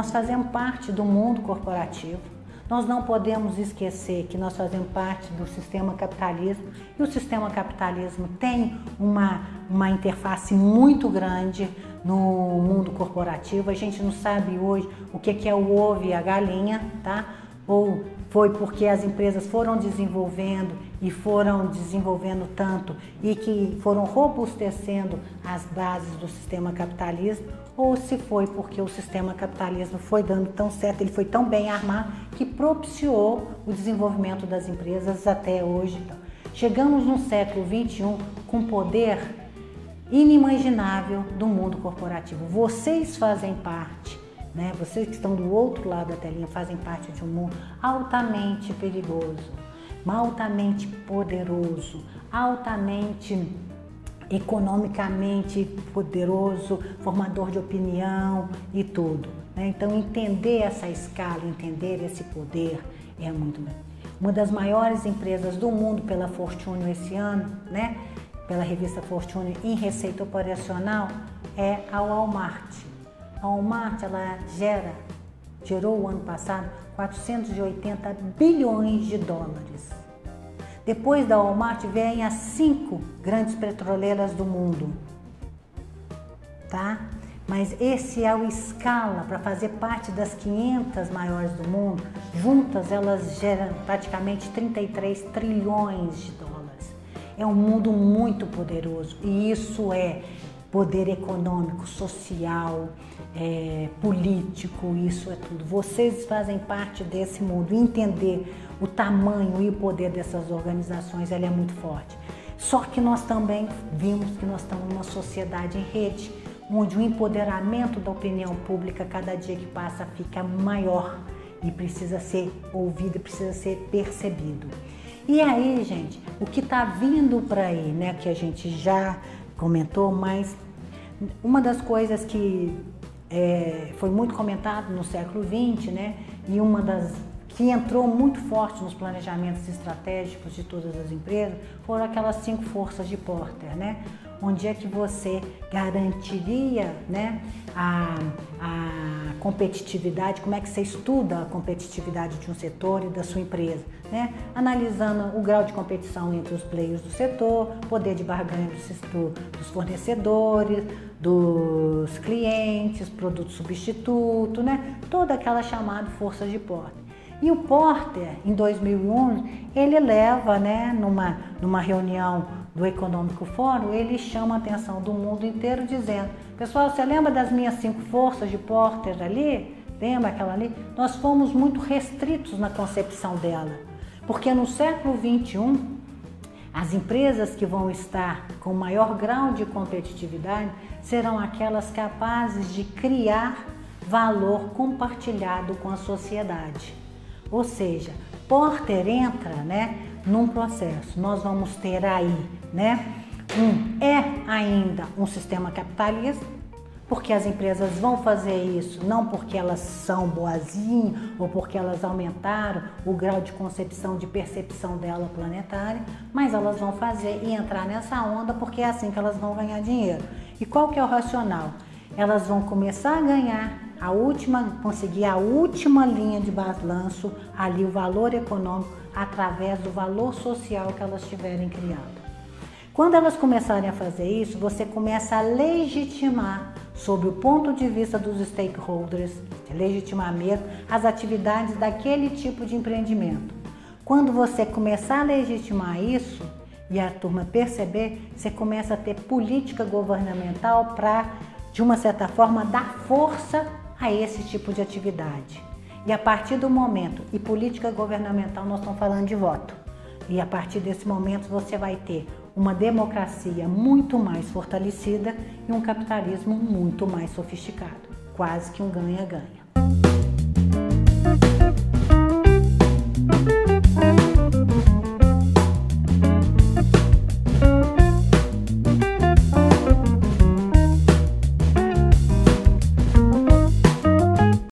nós fazemos parte do mundo corporativo. Nós não podemos esquecer que nós fazemos parte do sistema capitalismo e o sistema capitalismo tem uma, uma interface muito grande no mundo corporativo. A gente não sabe hoje o que é o ovo e a galinha, tá? Ou foi porque as empresas foram desenvolvendo e foram desenvolvendo tanto e que foram robustecendo as bases do sistema capitalismo, ou se foi porque o sistema capitalismo foi dando tão certo, ele foi tão bem armado que propiciou o desenvolvimento das empresas até hoje. Chegamos no século 21 com poder inimaginável do mundo corporativo. Vocês fazem parte, né? Vocês que estão do outro lado da telinha fazem parte de um mundo altamente perigoso, altamente poderoso, altamente economicamente poderoso, formador de opinião e tudo. Né? Então entender essa escala, entender esse poder é muito bom. Uma das maiores empresas do mundo pela Fortune esse ano, né? pela revista Fortune em receita operacional é a Walmart. A Walmart ela gera, gerou o ano passado 480 bilhões de dólares. Depois da Walmart vem as cinco grandes petroleiras do mundo, tá? Mas esse é o escala para fazer parte das 500 maiores do mundo. Juntas elas geram praticamente 33 trilhões de dólares. É um mundo muito poderoso e isso é poder econômico, social, é, político, isso é tudo. Vocês fazem parte desse mundo. Entender o tamanho e o poder dessas organizações, ela é muito forte. Só que nós também vimos que nós estamos numa sociedade em rede, onde o empoderamento da opinião pública cada dia que passa fica maior e precisa ser ouvido, precisa ser percebido. E aí, gente, o que está vindo para aí, né, que a gente já comentou, mas uma das coisas que é, foi muito comentado no século XX, né, e uma das que entrou muito forte nos planejamentos estratégicos de todas as empresas foram aquelas cinco forças de Porter, né? Onde é que você garantiria né, a, a competitividade, como é que você estuda a competitividade de um setor e da sua empresa? Né? Analisando o grau de competição entre os players do setor, poder de barganha dos fornecedores, dos clientes, produto substituto, né? toda aquela chamada força de Porter. E o Porter, em 2011, ele leva, né, numa, numa reunião do Econômico Fórum, ele chama a atenção do mundo inteiro dizendo: Pessoal, você lembra das minhas cinco forças de Porter ali? Lembra aquela ali? Nós fomos muito restritos na concepção dela, porque no século 21 as empresas que vão estar com maior grau de competitividade serão aquelas capazes de criar valor compartilhado com a sociedade. Ou seja, Porter entra, né, num processo. Nós vamos ter aí, né, um é ainda um sistema capitalista, porque as empresas vão fazer isso não porque elas são boazinhas ou porque elas aumentaram o grau de concepção, de percepção dela planetária, mas elas vão fazer e entrar nessa onda porque é assim que elas vão ganhar dinheiro. E qual que é o racional? Elas vão começar a ganhar a última, conseguir a última linha de balanço, ali o valor econômico, através do valor social que elas tiverem criado. Quando elas começarem a fazer isso, você começa a legitimar, sob o ponto de vista dos stakeholders, legitimar mesmo, as atividades daquele tipo de empreendimento. Quando você começar a legitimar isso e a turma perceber, você começa a ter política governamental para, de uma certa forma, dar força a esse tipo de atividade. E a partir do momento, e política governamental, nós estamos falando de voto. E a partir desse momento você vai ter uma democracia muito mais fortalecida e um capitalismo muito mais sofisticado. Quase que um ganha-ganha.